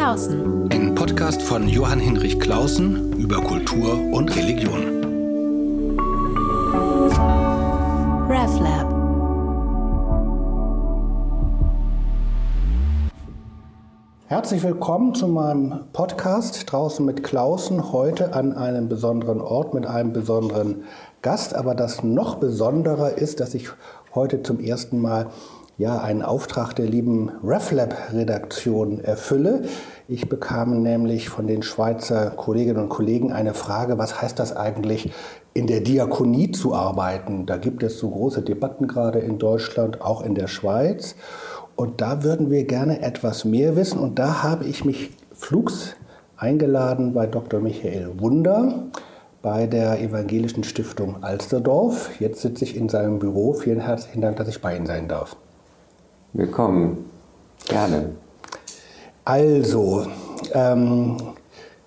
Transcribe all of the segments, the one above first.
Klausen. Ein Podcast von Johann Hinrich Klausen über Kultur und Religion. RevLab. Herzlich willkommen zu meinem Podcast draußen mit Klausen. Heute an einem besonderen Ort mit einem besonderen Gast. Aber das noch Besondere ist, dass ich heute zum ersten Mal ja, einen Auftrag der lieben RefLab-Redaktion erfülle. Ich bekam nämlich von den Schweizer Kolleginnen und Kollegen eine Frage, was heißt das eigentlich, in der Diakonie zu arbeiten? Da gibt es so große Debatten gerade in Deutschland, auch in der Schweiz. Und da würden wir gerne etwas mehr wissen. Und da habe ich mich flugs eingeladen bei Dr. Michael Wunder bei der Evangelischen Stiftung Alsterdorf. Jetzt sitze ich in seinem Büro. Vielen herzlichen Dank, dass ich bei Ihnen sein darf. Willkommen. Gerne. Also, ähm,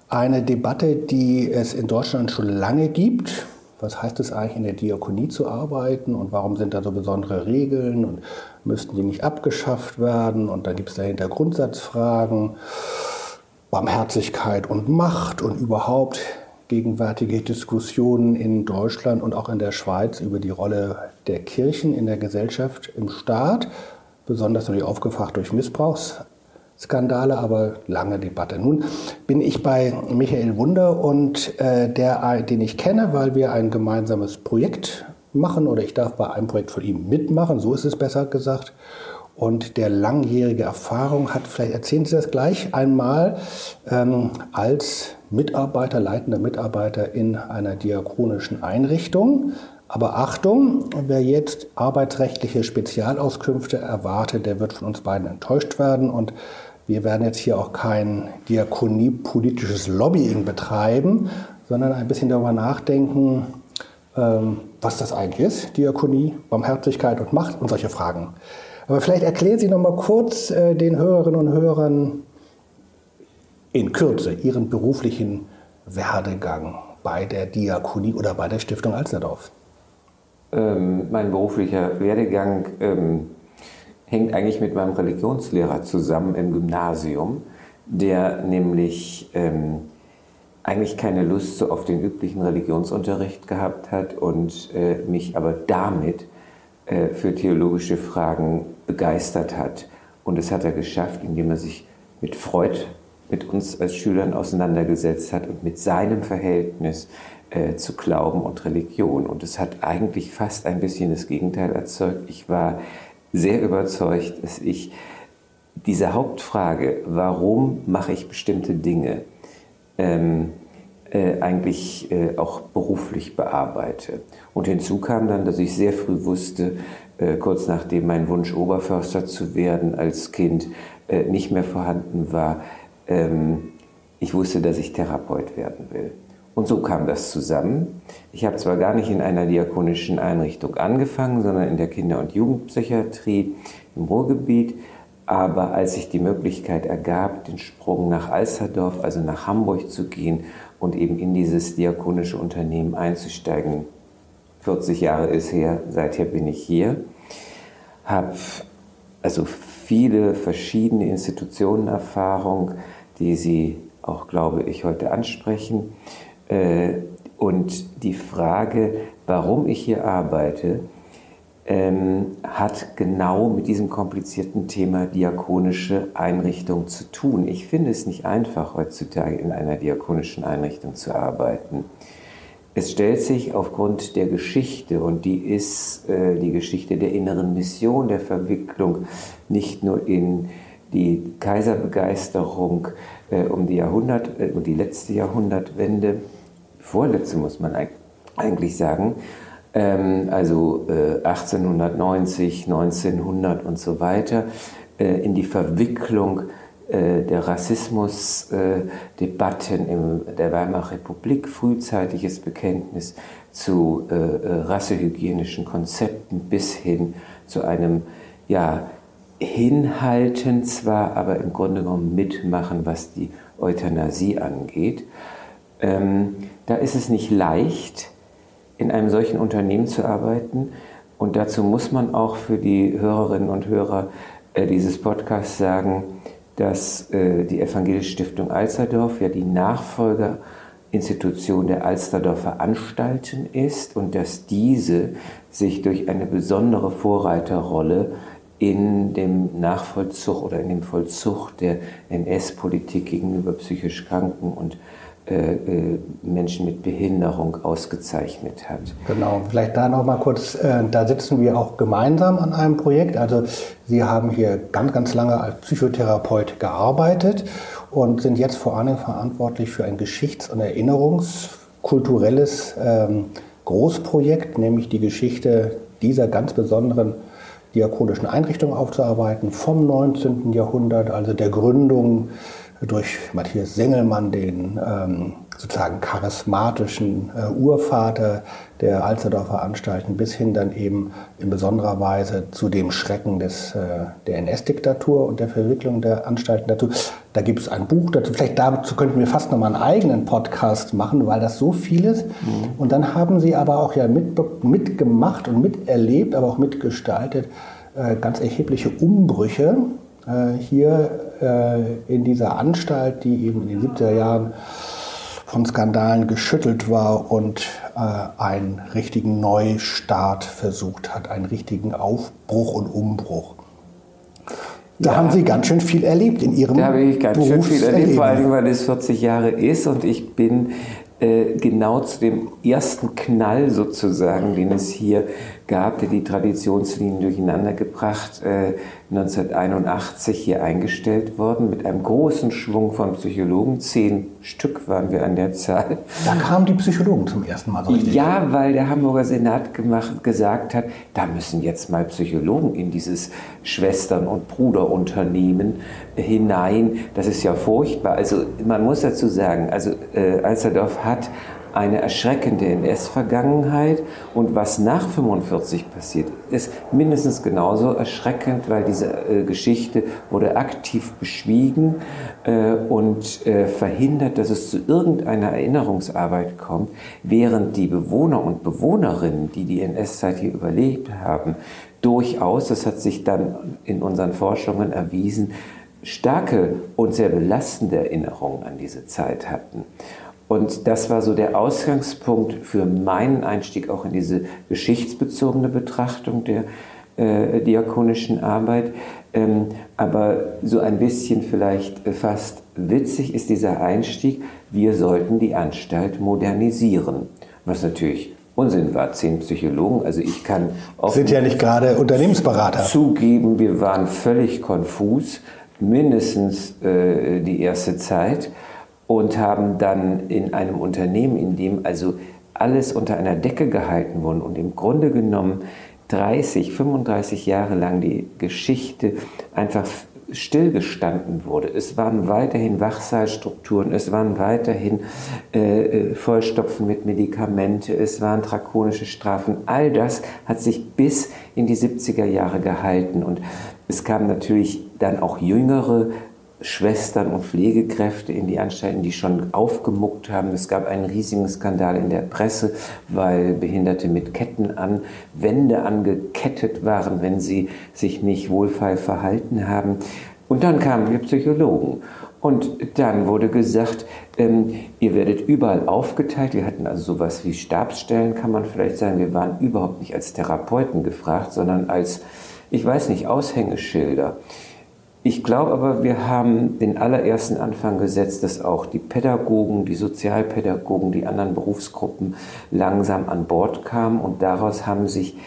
eine Debatte, die es in Deutschland schon lange gibt. Was heißt es eigentlich, in der Diakonie zu arbeiten und warum sind da so besondere Regeln und müssten die nicht abgeschafft werden? Und dann gibt es dahinter Grundsatzfragen, Barmherzigkeit und Macht und überhaupt gegenwärtige Diskussionen in Deutschland und auch in der Schweiz über die Rolle der Kirchen in der Gesellschaft, im Staat besonders natürlich aufgefacht durch Missbrauchsskandale, aber lange Debatte. Nun bin ich bei Michael Wunder und äh, der, den ich kenne, weil wir ein gemeinsames Projekt machen oder ich darf bei einem Projekt von ihm mitmachen, so ist es besser gesagt. Und der langjährige Erfahrung hat, vielleicht erzählen Sie das gleich einmal, ähm, als Mitarbeiter, leitender Mitarbeiter in einer diakonischen Einrichtung aber Achtung, wer jetzt arbeitsrechtliche Spezialauskünfte erwartet, der wird von uns beiden enttäuscht werden. Und wir werden jetzt hier auch kein diakoniepolitisches Lobbying betreiben, sondern ein bisschen darüber nachdenken, ähm, was das eigentlich ist, Diakonie, Barmherzigkeit und Macht und solche Fragen. Aber vielleicht erklären Sie noch mal kurz äh, den Hörerinnen und Hörern in Kürze Ihren beruflichen Werdegang bei der Diakonie oder bei der Stiftung Alsterdorf ähm, mein beruflicher Werdegang ähm, hängt eigentlich mit meinem Religionslehrer zusammen im Gymnasium, der nämlich ähm, eigentlich keine Lust so auf den üblichen Religionsunterricht gehabt hat und äh, mich aber damit äh, für theologische Fragen begeistert hat. Und das hat er geschafft, indem er sich mit Freud mit uns als Schülern auseinandergesetzt hat und mit seinem Verhältnis äh, zu Glauben und Religion. Und es hat eigentlich fast ein bisschen das Gegenteil erzeugt. Ich war sehr überzeugt, dass ich diese Hauptfrage, warum mache ich bestimmte Dinge, ähm, äh, eigentlich äh, auch beruflich bearbeite. Und hinzu kam dann, dass ich sehr früh wusste, äh, kurz nachdem mein Wunsch, Oberförster zu werden als Kind äh, nicht mehr vorhanden war, ähm, ich wusste, dass ich Therapeut werden will. Und so kam das zusammen. Ich habe zwar gar nicht in einer diakonischen Einrichtung angefangen, sondern in der Kinder- und Jugendpsychiatrie im Ruhrgebiet. Aber als sich die Möglichkeit ergab, den Sprung nach Alsterdorf, also nach Hamburg zu gehen und eben in dieses diakonische Unternehmen einzusteigen, 40 Jahre ist her, seither bin ich hier, habe also viele verschiedene Institutionenerfahrung, die Sie auch, glaube ich, heute ansprechen. Äh, und die Frage, warum ich hier arbeite, ähm, hat genau mit diesem komplizierten Thema diakonische Einrichtung zu tun. Ich finde es nicht einfach, heutzutage in einer diakonischen Einrichtung zu arbeiten. Es stellt sich aufgrund der Geschichte, und die ist äh, die Geschichte der inneren Mission, der Verwicklung, nicht nur in die Kaiserbegeisterung um die Jahrhundert, äh, um die letzte Jahrhundertwende, vorletzte muss man eigentlich sagen, ähm, also äh, 1890, 1900 und so weiter, äh, in die Verwicklung äh, der Rassismusdebatten in der Weimarer Republik, frühzeitiges Bekenntnis zu äh, rassehygienischen Konzepten bis hin zu einem ja, hinhalten zwar, aber im Grunde genommen mitmachen, was die Euthanasie angeht. Ähm, da ist es nicht leicht, in einem solchen Unternehmen zu arbeiten. Und dazu muss man auch für die Hörerinnen und Hörer äh, dieses Podcasts sagen, dass äh, die Evangelische Stiftung Alsterdorf ja die Nachfolgerinstitution der Alsterdorfer Anstalten ist und dass diese sich durch eine besondere Vorreiterrolle in dem Nachvollzug oder in dem Vollzug der NS-Politik gegenüber psychisch Kranken und äh, äh, Menschen mit Behinderung ausgezeichnet hat. Genau, vielleicht da noch mal kurz, äh, da sitzen wir auch gemeinsam an einem Projekt. Also Sie haben hier ganz, ganz lange als Psychotherapeut gearbeitet und sind jetzt vor allem verantwortlich für ein Geschichts- und Erinnerungskulturelles ähm, Großprojekt, nämlich die Geschichte dieser ganz besonderen diakonischen Einrichtung aufzuarbeiten vom 19. Jahrhundert, also der Gründung durch Matthias Sengelmann, den ähm, sozusagen charismatischen äh, Urvater der Alsterdorfer Anstalten, bis hin dann eben in besonderer Weise zu dem Schrecken des, äh, der NS-Diktatur und der Verwicklung der Anstalten dazu. Da gibt es ein Buch dazu. Vielleicht dazu könnten wir fast nochmal einen eigenen Podcast machen, weil das so viel ist. Mhm. Und dann haben Sie aber auch ja mit, mitgemacht und miterlebt, aber auch mitgestaltet, äh, ganz erhebliche Umbrüche äh, hier in dieser Anstalt, die eben in den 70er Jahren von Skandalen geschüttelt war und einen richtigen Neustart versucht hat, einen richtigen Aufbruch und Umbruch. Da ja, haben Sie ganz schön viel erlebt in Ihrem Da habe ich ganz schön viel erlebt, vor allem weil es 40 Jahre ist und ich bin äh, genau zu dem ersten Knall sozusagen, den es hier gab, der die Traditionslinien durcheinander gebracht, äh, 1981 hier eingestellt worden, mit einem großen Schwung von Psychologen. Zehn Stück waren wir an der Zahl. Da kamen die Psychologen zum ersten Mal so richtig. Ja, weil der Hamburger Senat gemacht, gesagt hat, da müssen jetzt mal Psychologen in dieses Schwestern- und Bruderunternehmen hinein. Das ist ja furchtbar. Also man muss dazu sagen, also äh, Alsterdorf hat eine erschreckende NS-Vergangenheit und was nach 45 passiert, ist mindestens genauso erschreckend, weil diese äh, Geschichte wurde aktiv beschwiegen äh, und äh, verhindert, dass es zu irgendeiner Erinnerungsarbeit kommt, während die Bewohner und Bewohnerinnen, die die NS-Zeit hier überlebt haben, durchaus, das hat sich dann in unseren Forschungen erwiesen, starke und sehr belastende Erinnerungen an diese Zeit hatten. Und das war so der Ausgangspunkt für meinen Einstieg auch in diese geschichtsbezogene Betrachtung der äh, diakonischen Arbeit. Ähm, aber so ein bisschen vielleicht fast witzig ist dieser Einstieg, wir sollten die Anstalt modernisieren. Was natürlich Unsinn war, zehn Psychologen. Also ich kann auch sind ja nicht gerade Unternehmensberater. Zugeben, wir waren völlig konfus, mindestens äh, die erste Zeit und haben dann in einem Unternehmen, in dem also alles unter einer Decke gehalten wurde und im Grunde genommen 30, 35 Jahre lang die Geschichte einfach stillgestanden wurde. Es waren weiterhin Wachsaalstrukturen, es waren weiterhin äh, äh Vollstopfen mit Medikamente, es waren drakonische Strafen. All das hat sich bis in die 70er Jahre gehalten und es kamen natürlich dann auch jüngere Schwestern und Pflegekräfte in die Anstalten, die schon aufgemuckt haben. Es gab einen riesigen Skandal in der Presse, weil Behinderte mit Ketten an Wände angekettet waren, wenn sie sich nicht wohlfeil verhalten haben. Und dann kamen wir Psychologen. Und dann wurde gesagt, ähm, ihr werdet überall aufgeteilt. Wir hatten also sowas wie Stabsstellen, kann man vielleicht sagen. Wir waren überhaupt nicht als Therapeuten gefragt, sondern als, ich weiß nicht, Aushängeschilder. Ich glaube aber, wir haben den allerersten Anfang gesetzt, dass auch die Pädagogen, die Sozialpädagogen, die anderen Berufsgruppen langsam an Bord kamen. Und daraus haben sich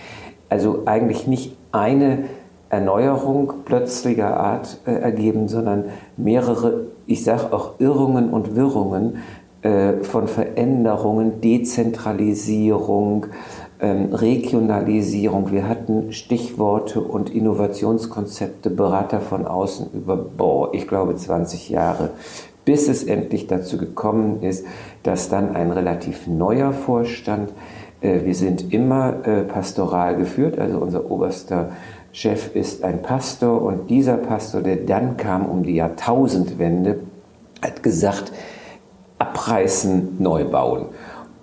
also eigentlich nicht eine Erneuerung plötzlicher Art äh, ergeben, sondern mehrere, ich sage auch Irrungen und Wirrungen äh, von Veränderungen, Dezentralisierung, ähm, Regionalisierung. Wir hatten Stichworte und Innovationskonzepte, Berater von außen über, boah, ich glaube 20 Jahre, bis es endlich dazu gekommen ist, dass dann ein relativ neuer Vorstand, äh, wir sind immer äh, pastoral geführt, also unser oberster Chef ist ein Pastor und dieser Pastor, der dann kam um die Jahrtausendwende, hat gesagt, abreißen, neu bauen.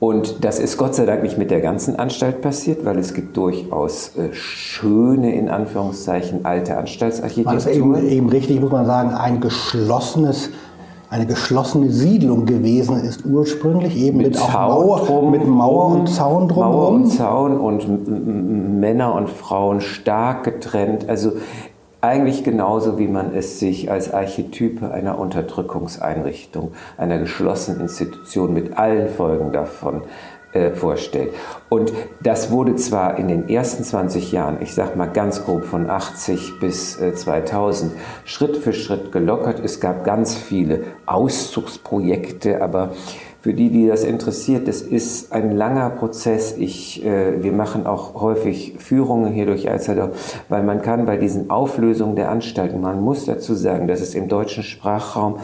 Und das ist Gott sei Dank nicht mit der ganzen Anstalt passiert, weil es gibt durchaus äh, schöne, in Anführungszeichen, alte Anstaltsarchitektur. Das ist eben, eben richtig, muss man sagen, ein geschlossenes eine geschlossene Siedlung gewesen ist ursprünglich, eben mit, mit Mauer, drum, mit Mauer und Zaun drumherum. Mauer und Zaun und Männer und Frauen stark getrennt. Also eigentlich genauso, wie man es sich als Archetype einer Unterdrückungseinrichtung, einer geschlossenen Institution mit allen Folgen davon äh, vorstellt. Und das wurde zwar in den ersten 20 Jahren, ich sage mal ganz grob von 80 bis äh, 2000, Schritt für Schritt gelockert. Es gab ganz viele Auszugsprojekte, aber für die, die das interessiert, das ist ein langer Prozess. Ich, äh, wir machen auch häufig Führungen hier durch Alsterdorf, weil man kann bei diesen Auflösungen der Anstalten, man muss dazu sagen, dass es im deutschen Sprachraum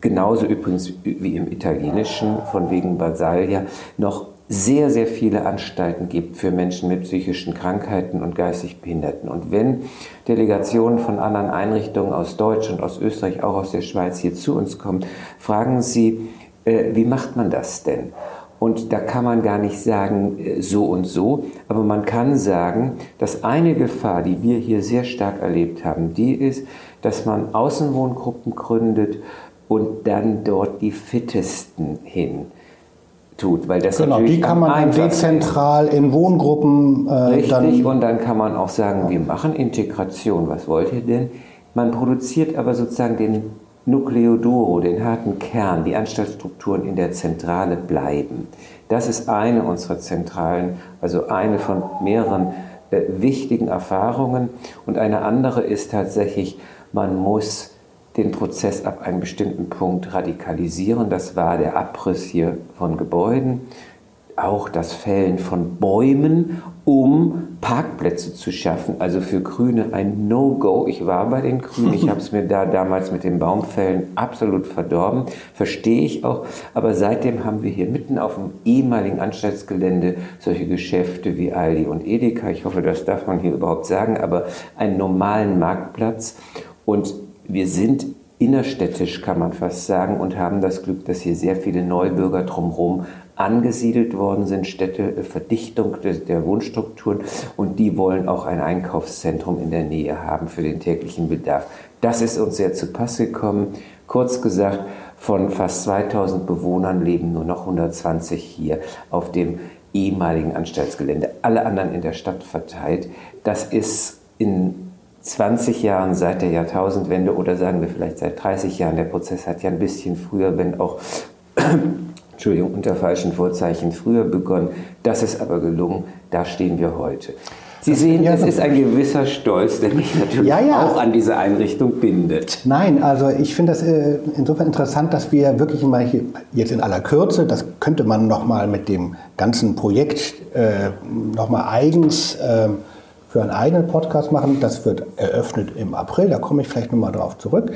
genauso übrigens wie im italienischen, von wegen Basaglia, noch sehr, sehr viele Anstalten gibt für Menschen mit psychischen Krankheiten und geistig Behinderten. Und wenn Delegationen von anderen Einrichtungen aus Deutschland, aus Österreich, auch aus der Schweiz hier zu uns kommen, fragen sie, wie macht man das denn? Und da kann man gar nicht sagen, äh, so und so, aber man kann sagen, dass eine Gefahr, die wir hier sehr stark erlebt haben, die ist, dass man Außenwohngruppen gründet und dann dort die Fittesten hin tut, weil das genau, die kann man dezentral in Wohngruppen äh, richtig dann und dann kann man auch sagen, wir machen Integration. Was wollt ihr denn? Man produziert aber sozusagen den Nucleo duro, den harten Kern, die Anstaltsstrukturen in der Zentrale bleiben. Das ist eine unserer zentralen, also eine von mehreren äh, wichtigen Erfahrungen. Und eine andere ist tatsächlich, man muss den Prozess ab einem bestimmten Punkt radikalisieren. Das war der Abriss hier von Gebäuden, auch das Fällen von Bäumen, um Parkplätze zu schaffen. Also für Grüne ein No-Go. Ich war bei den Grünen, ich habe es mir da damals mit den Baumfällen absolut verdorben, verstehe ich auch. Aber seitdem haben wir hier mitten auf dem ehemaligen Anstaltsgelände solche Geschäfte wie Aldi und Edeka. Ich hoffe, das darf man hier überhaupt sagen, aber einen normalen Marktplatz. Und wir sind innerstädtisch, kann man fast sagen, und haben das Glück, dass hier sehr viele Neubürger drumherum angesiedelt worden sind, Städte, Verdichtung der Wohnstrukturen und die wollen auch ein Einkaufszentrum in der Nähe haben für den täglichen Bedarf. Das ist uns sehr zu Pass gekommen. Kurz gesagt, von fast 2000 Bewohnern leben nur noch 120 hier auf dem ehemaligen Anstaltsgelände, alle anderen in der Stadt verteilt. Das ist in 20 Jahren seit der Jahrtausendwende oder sagen wir vielleicht seit 30 Jahren. Der Prozess hat ja ein bisschen früher, wenn auch Entschuldigung, unter falschen Vorzeichen früher begonnen. Das ist aber gelungen. Da stehen wir heute. Sie sehen, ja, es ist ein gewisser Stolz, der mich natürlich ja, ja. auch an diese Einrichtung bindet. Nein, also ich finde das äh, insofern interessant, dass wir wirklich mal hier, jetzt in aller Kürze, das könnte man noch mal mit dem ganzen Projekt äh, noch mal eigens äh, für einen eigenen Podcast machen. Das wird eröffnet im April, da komme ich vielleicht nochmal drauf zurück.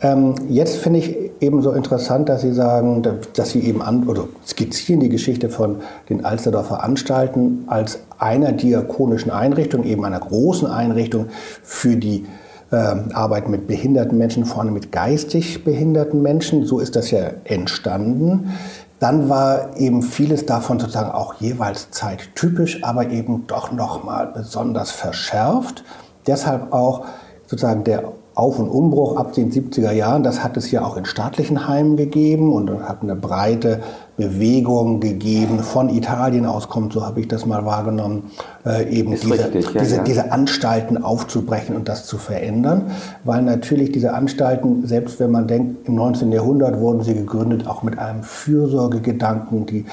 Ähm, jetzt finde ich eben so interessant, dass Sie sagen, dass Sie eben an, oder skizzieren die Geschichte von den Alsterdorfer Anstalten als einer diakonischen Einrichtung, eben einer großen Einrichtung für die ähm, Arbeit mit behinderten Menschen, vor allem mit geistig behinderten Menschen. So ist das ja entstanden. Dann war eben vieles davon sozusagen auch jeweils zeittypisch, aber eben doch nochmal besonders verschärft. Deshalb auch sozusagen der Auf- und Umbruch ab den 70er Jahren, das hat es ja auch in staatlichen Heimen gegeben und hat eine breite Bewegung gegeben. Von Italien aus kommt, so habe ich das mal wahrgenommen, äh, eben diese, richtig, ja, diese, ja. diese Anstalten aufzubrechen und das zu verändern. Weil natürlich diese Anstalten, selbst wenn man denkt, im 19. Jahrhundert wurden sie gegründet, auch mit einem Fürsorgegedanken, die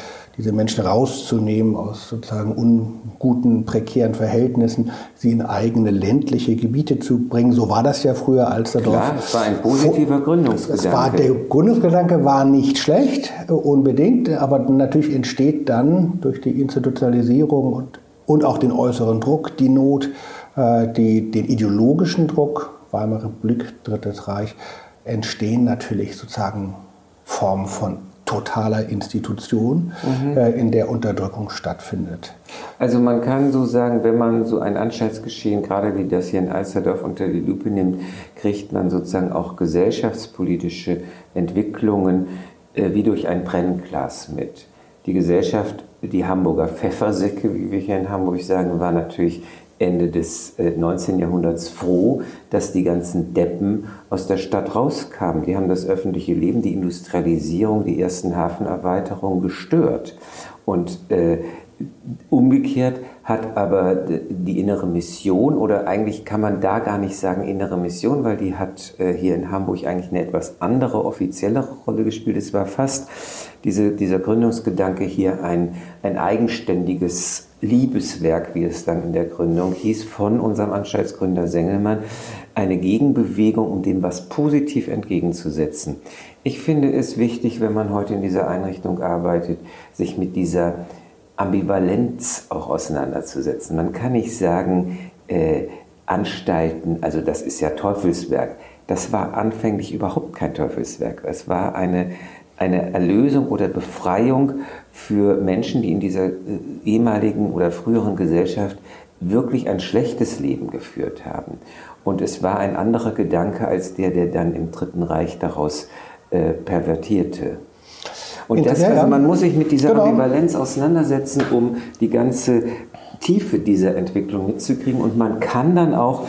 diese Menschen rauszunehmen aus sozusagen unguten, prekären Verhältnissen, sie in eigene ländliche Gebiete zu bringen. So war das ja früher als der Klar, Dorf. es war ein positiver Gründungsgedanke. Es war, der Gründungsgedanke war nicht schlecht, äh, unbedingt, aber natürlich entsteht dann durch die Institutionalisierung und, und auch den äußeren Druck die Not, äh, die, den ideologischen Druck, Weimarer Republik, Drittes Reich, entstehen natürlich sozusagen Formen von totaler Institution, mhm. äh, in der Unterdrückung stattfindet. Also man kann so sagen, wenn man so ein Anschaltsgeschehen, gerade wie das hier in Alsterdorf unter die Lupe nimmt, kriegt man sozusagen auch gesellschaftspolitische Entwicklungen äh, wie durch ein Brennglas mit. Die Gesellschaft, die Hamburger Pfeffersäcke, wie wir hier in Hamburg sagen, war natürlich Ende des 19. Äh, Jahrhunderts froh, dass die ganzen Deppen aus der Stadt rauskamen. Die haben das öffentliche Leben, die Industrialisierung, die ersten Hafenerweiterungen gestört. Und äh, umgekehrt hat aber die innere Mission, oder eigentlich kann man da gar nicht sagen innere Mission, weil die hat äh, hier in Hamburg eigentlich eine etwas andere, offiziellere Rolle gespielt. Es war fast diese, dieser Gründungsgedanke hier ein, ein eigenständiges Liebeswerk, wie es dann in der Gründung hieß, von unserem Anstaltsgründer Sengelmann, eine Gegenbewegung, um dem was positiv entgegenzusetzen. Ich finde es wichtig, wenn man heute in dieser Einrichtung arbeitet, sich mit dieser Ambivalenz auch auseinanderzusetzen. Man kann nicht sagen, äh, Anstalten, also das ist ja Teufelswerk. Das war anfänglich überhaupt kein Teufelswerk. Es war eine, eine Erlösung oder Befreiung für Menschen, die in dieser äh, ehemaligen oder früheren Gesellschaft wirklich ein schlechtes Leben geführt haben. Und es war ein anderer Gedanke als der, der dann im Dritten Reich daraus äh, pervertierte. Und das, also man muss sich mit dieser genau. Ambivalenz auseinandersetzen, um die ganze Tiefe dieser Entwicklung mitzukriegen. Und man kann dann auch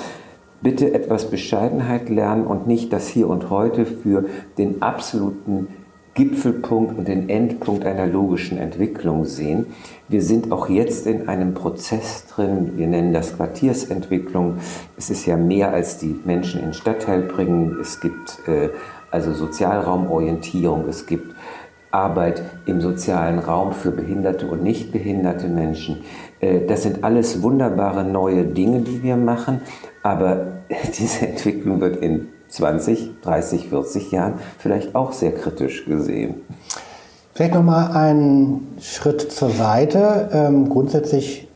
bitte etwas Bescheidenheit lernen und nicht das Hier und Heute für den absoluten Gipfelpunkt und den Endpunkt einer logischen Entwicklung sehen. Wir sind auch jetzt in einem Prozess drin, wir nennen das Quartiersentwicklung. Es ist ja mehr als die Menschen in den Stadtteil bringen. Es gibt äh, also Sozialraumorientierung, es gibt Arbeit im sozialen Raum für behinderte und nicht behinderte Menschen. Äh, das sind alles wunderbare neue Dinge, die wir machen, aber diese Entwicklung wird in 20, 30, 40 Jahren vielleicht auch sehr kritisch gesehen. Vielleicht noch mal einen Schritt zur Seite. Ähm, grundsätzlich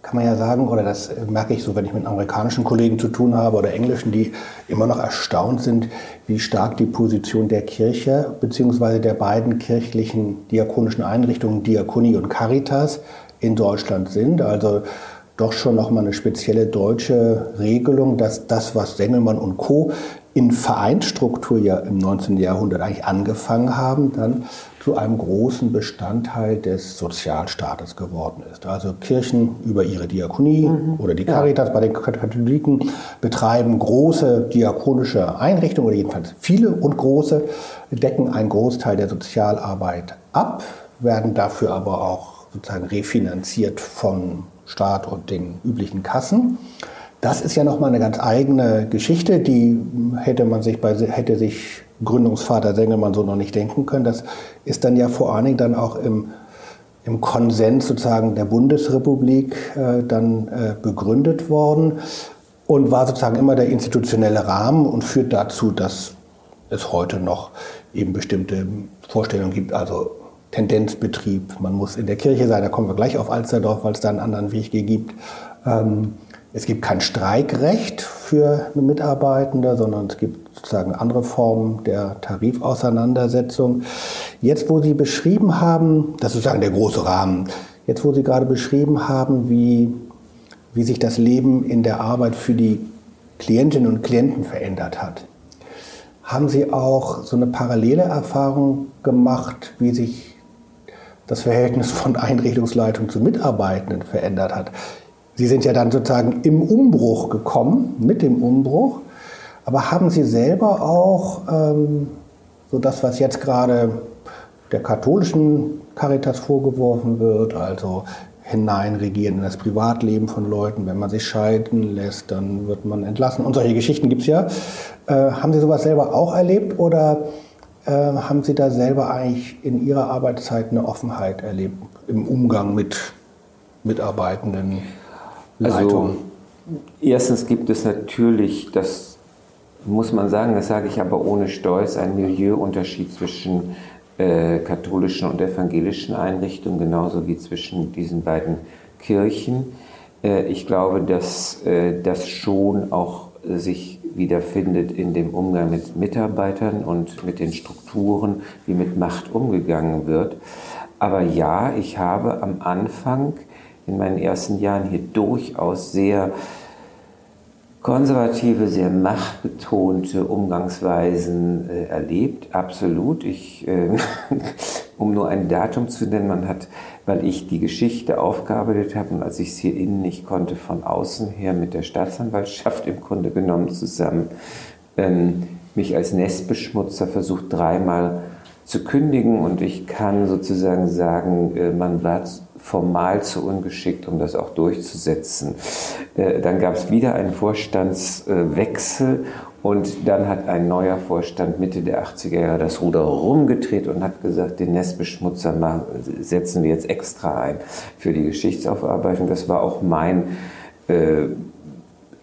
kann man ja sagen, oder das merke ich so, wenn ich mit amerikanischen Kollegen zu tun habe oder englischen, die immer noch erstaunt sind, wie stark die Position der Kirche bzw. der beiden kirchlichen diakonischen Einrichtungen, Diakonie und Caritas, in Deutschland sind. Also doch schon nochmal eine spezielle deutsche Regelung, dass das, was Sengelmann und Co. in Vereinsstruktur ja im 19. Jahrhundert eigentlich angefangen haben, dann zu einem großen Bestandteil des Sozialstaates geworden ist. Also Kirchen über ihre Diakonie mhm. oder die Caritas ja. bei den Katholiken betreiben große diakonische Einrichtungen oder jedenfalls viele und große, decken einen Großteil der Sozialarbeit ab, werden dafür aber auch sozusagen refinanziert von Staat und den üblichen Kassen. Das ist ja nochmal eine ganz eigene Geschichte, die hätte man sich bei, hätte sich Gründungsvater Sengelmann so noch nicht denken können. Das ist dann ja vor allen Dingen dann auch im, im Konsens sozusagen der Bundesrepublik äh, dann äh, begründet worden und war sozusagen immer der institutionelle Rahmen und führt dazu, dass es heute noch eben bestimmte Vorstellungen gibt, also Tendenzbetrieb, man muss in der Kirche sein, da kommen wir gleich auf Alsterdorf, weil es da einen anderen Weg gibt. Ähm, es gibt kein Streikrecht für Mitarbeitende, sondern es gibt sozusagen andere Formen der Tarifauseinandersetzung. Jetzt, wo Sie beschrieben haben, das ist sozusagen der große Rahmen, jetzt, wo Sie gerade beschrieben haben, wie, wie sich das Leben in der Arbeit für die Klientinnen und Klienten verändert hat, haben Sie auch so eine parallele Erfahrung gemacht, wie sich das Verhältnis von Einrichtungsleitung zu Mitarbeitenden verändert hat? Sie sind ja dann sozusagen im Umbruch gekommen, mit dem Umbruch. Aber haben Sie selber auch ähm, so das, was jetzt gerade der katholischen Caritas vorgeworfen wird, also hineinregieren in das Privatleben von Leuten. Wenn man sich scheiden lässt, dann wird man entlassen. Und solche Geschichten gibt es ja. Äh, haben Sie sowas selber auch erlebt oder haben Sie da selber eigentlich in Ihrer Arbeitszeit eine Offenheit erlebt im Umgang mit Mitarbeitenden? Also, erstens gibt es natürlich, das muss man sagen, das sage ich aber ohne Stolz, einen Milieuunterschied zwischen äh, katholischen und evangelischen Einrichtungen, genauso wie zwischen diesen beiden Kirchen. Äh, ich glaube, dass äh, das schon auch sich wiederfindet in dem Umgang mit Mitarbeitern und mit den Strukturen, wie mit Macht umgegangen wird. Aber ja, ich habe am Anfang in meinen ersten Jahren hier durchaus sehr konservative, sehr machtbetonte Umgangsweisen äh, erlebt. Absolut. Ich äh, um nur ein Datum zu nennen, man hat, weil ich die Geschichte aufgearbeitet habe und als ich es hier innen nicht konnte, von außen her mit der Staatsanwaltschaft im Grunde genommen zusammen, ähm, mich als Nestbeschmutzer versucht dreimal zu kündigen und ich kann sozusagen sagen, äh, man war formal zu ungeschickt, um das auch durchzusetzen. Äh, dann gab es wieder einen Vorstandswechsel und dann hat ein neuer Vorstand Mitte der 80er Jahre das Ruder rumgedreht und hat gesagt, den Nestbeschmutzer setzen wir jetzt extra ein für die Geschichtsaufarbeitung. Das war auch mein äh,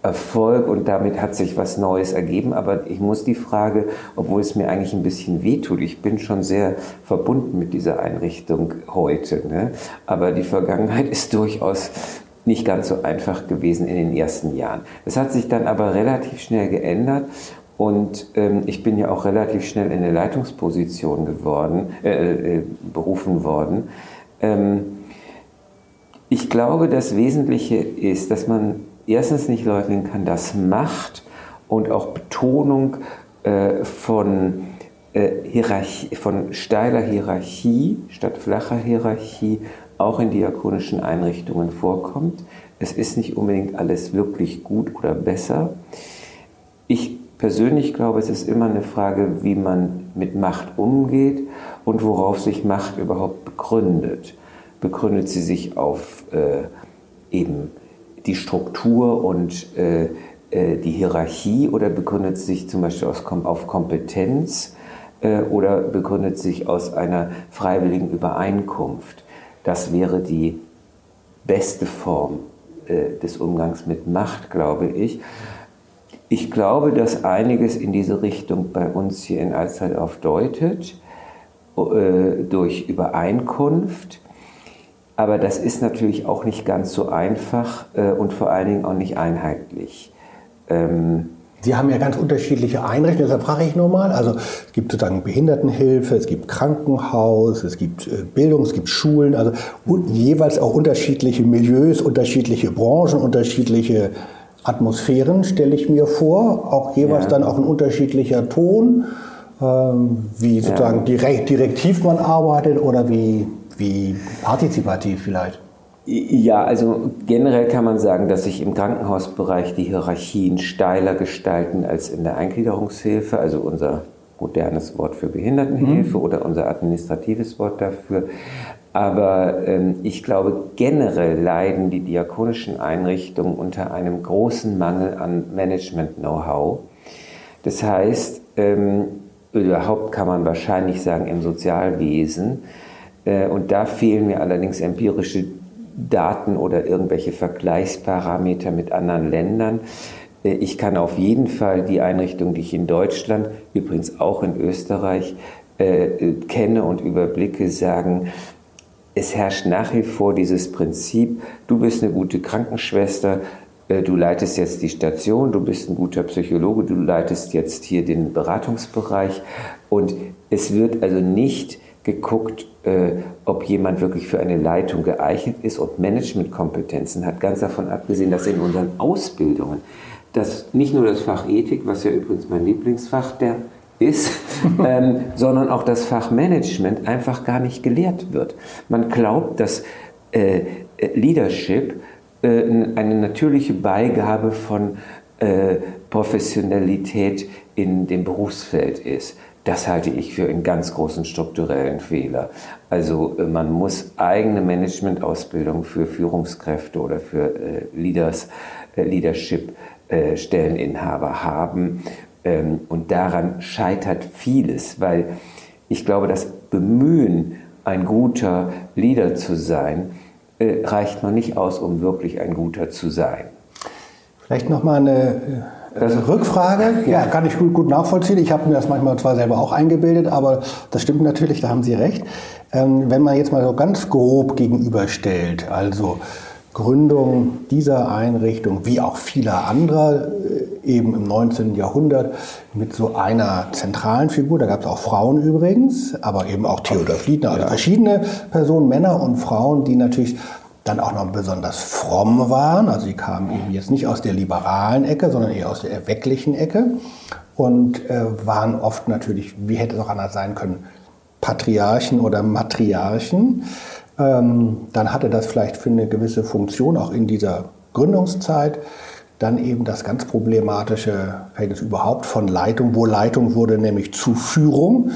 Erfolg und damit hat sich was Neues ergeben. Aber ich muss die Frage, obwohl es mir eigentlich ein bisschen wehtut, ich bin schon sehr verbunden mit dieser Einrichtung heute. Ne? Aber die Vergangenheit ist durchaus nicht ganz so einfach gewesen in den ersten Jahren. Es hat sich dann aber relativ schnell geändert und ähm, ich bin ja auch relativ schnell in eine Leitungsposition geworden, äh, äh, berufen worden. Ähm, ich glaube, das Wesentliche ist, dass man erstens nicht leugnen kann, dass Macht und auch Betonung äh, von, äh, von steiler Hierarchie statt flacher Hierarchie auch in diakonischen Einrichtungen vorkommt. Es ist nicht unbedingt alles wirklich gut oder besser. Ich persönlich glaube, es ist immer eine Frage, wie man mit Macht umgeht und worauf sich Macht überhaupt begründet. Begründet sie sich auf äh, eben die Struktur und äh, äh, die Hierarchie oder begründet sich zum Beispiel aus, auf Kompetenz äh, oder begründet sich aus einer freiwilligen Übereinkunft? Das wäre die beste Form äh, des Umgangs mit Macht, glaube ich. Ich glaube, dass einiges in diese Richtung bei uns hier in Alsterdorf deutet, äh, durch Übereinkunft aber das ist natürlich auch nicht ganz so einfach äh, und vor allen Dingen auch nicht einheitlich. Ähm, Sie haben ja ganz unterschiedliche Einrichtungen, deshalb frage ich nochmal. Also es gibt sozusagen Behindertenhilfe, es gibt Krankenhaus, es gibt äh, Bildung, es gibt Schulen, also jeweils auch unterschiedliche Milieus, unterschiedliche Branchen, unterschiedliche Atmosphären, stelle ich mir vor. Auch jeweils ja. dann auch ein unterschiedlicher Ton, ähm, wie sozusagen ja. direktiv man arbeitet oder wie wie partizipativ vielleicht? Ja, also generell kann man sagen, dass sich im Krankenhausbereich die Hierarchien steiler gestalten als in der Eingliederungshilfe, also unser modernes Wort für Behindertenhilfe mhm. oder unser administratives Wort dafür. Aber ähm, ich glaube, generell leiden die diakonischen Einrichtungen unter einem großen Mangel an Management-Know-how. Das heißt, ähm, überhaupt kann man wahrscheinlich sagen, im Sozialwesen, äh, und da fehlen mir allerdings empirische Daten oder irgendwelche Vergleichsparameter mit anderen Ländern. Äh, ich kann auf jeden Fall die Einrichtung, die ich in Deutschland, übrigens auch in Österreich, äh, kenne und überblicke, sagen, es herrscht nach wie vor dieses Prinzip, du bist eine gute Krankenschwester, du leitest jetzt die Station, du bist ein guter Psychologe, du leitest jetzt hier den Beratungsbereich und es wird also nicht geguckt, äh, ob jemand wirklich für eine Leitung geeignet ist und Managementkompetenzen hat. Ganz davon abgesehen, dass in unseren Ausbildungen das nicht nur das Fach Ethik, was ja übrigens mein Lieblingsfach der ist, ähm, sondern auch das Fach Management einfach gar nicht gelehrt wird. Man glaubt, dass äh, Leadership äh, eine natürliche Beigabe von äh, Professionalität in dem Berufsfeld ist. Das halte ich für einen ganz großen strukturellen Fehler. Also äh, man muss eigene Managementausbildung für Führungskräfte oder für äh, Leaders, äh, Leadership-Stelleninhaber äh, haben. Ähm, und daran scheitert vieles, weil ich glaube, das Bemühen, ein guter Leader zu sein, äh, reicht noch nicht aus, um wirklich ein guter zu sein. Vielleicht noch mal eine das Rückfrage, ja, kann ich gut, gut nachvollziehen. Ich habe mir das manchmal zwar selber auch eingebildet, aber das stimmt natürlich, da haben Sie recht. Ähm, wenn man jetzt mal so ganz grob gegenüberstellt, also Gründung dieser Einrichtung, wie auch vieler anderer, äh, eben im 19. Jahrhundert mit so einer zentralen Figur, da gab es auch Frauen übrigens, aber eben auch Theodor Fliedner, also verschiedene Personen, Männer und Frauen, die natürlich dann auch noch besonders fromm waren. Also sie kamen eben jetzt nicht aus der liberalen Ecke, sondern eher aus der erwecklichen Ecke und äh, waren oft natürlich, wie hätte es auch anders sein können, Patriarchen oder Matriarchen, ähm, dann hatte das vielleicht für eine gewisse Funktion auch in dieser Gründungszeit. Dann eben das ganz problematische Verhältnis überhaupt von Leitung, wo Leitung wurde nämlich zu Führung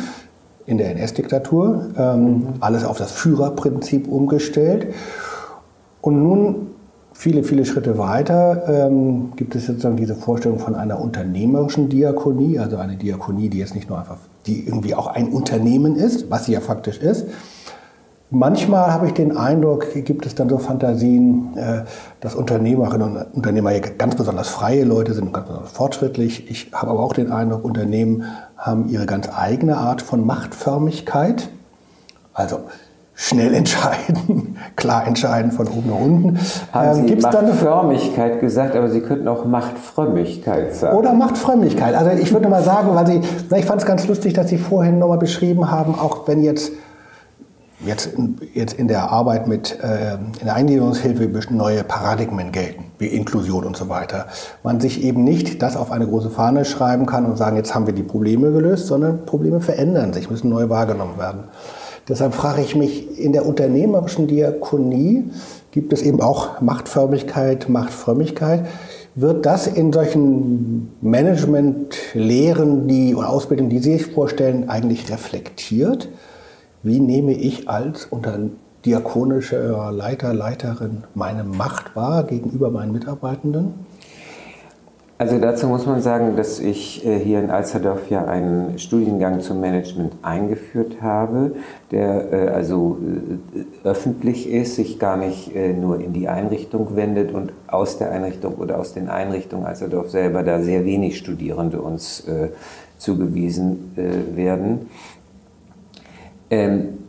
in der NS-Diktatur, ähm, alles auf das Führerprinzip umgestellt. Und nun viele, viele Schritte weiter ähm, gibt es sozusagen diese Vorstellung von einer unternehmerischen Diakonie, also eine Diakonie, die jetzt nicht nur einfach, die irgendwie auch ein Unternehmen ist, was sie ja faktisch ist. Manchmal habe ich den Eindruck, gibt es dann so Fantasien, äh, dass Unternehmerinnen und Unternehmer ganz besonders freie Leute sind, ganz besonders fortschrittlich. Ich habe aber auch den Eindruck, Unternehmen haben ihre ganz eigene Art von Machtförmigkeit. Also schnell entscheiden, klar entscheiden von oben nach unten. Haben ähm, Sie Machtförmigkeit gesagt, aber Sie könnten auch Machtfrömmigkeit sagen. Oder Machtfrömmigkeit. Also ich würde mal sagen, weil Sie, ich fand es ganz lustig, dass Sie vorhin nochmal beschrieben haben, auch wenn jetzt jetzt, jetzt in der Arbeit mit äh, in der Eingliederungshilfe neue Paradigmen gelten, wie Inklusion und so weiter. Man sich eben nicht das auf eine große Fahne schreiben kann und sagen, jetzt haben wir die Probleme gelöst, sondern Probleme verändern sich, müssen neu wahrgenommen werden. Deshalb frage ich mich, in der unternehmerischen Diakonie gibt es eben auch Machtförmigkeit, Machtfrömmigkeit. Wird das in solchen Management-Lehren die, oder Ausbildungen, die Sie sich vorstellen, eigentlich reflektiert? Wie nehme ich als unter diakonischer Leiter, Leiterin meine Macht wahr gegenüber meinen Mitarbeitenden? Also dazu muss man sagen, dass ich äh, hier in Alsterdorf ja einen Studiengang zum Management eingeführt habe, der äh, also äh, öffentlich ist, sich gar nicht nur in die Einrichtung wendet und aus der Einrichtung oder aus den Einrichtungen Alsterdorf selber da sehr wenig Studierende uns zugewiesen werden. Ähm,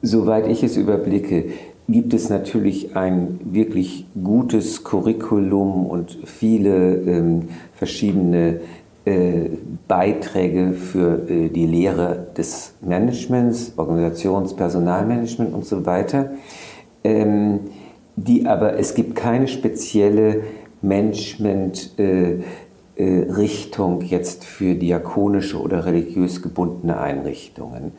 soweit ich es überblicke, gibt es natürlich ein wirklich gutes Curriculum und viele ähm, verschiedene äh, Beiträge für äh, die Lehre des Managements, Organisations-, Personalmanagement und so weiter. Ähm, die aber, es gibt keine spezielle Management-Richtung äh, äh jetzt für diakonische oder religiös gebundene Einrichtungen.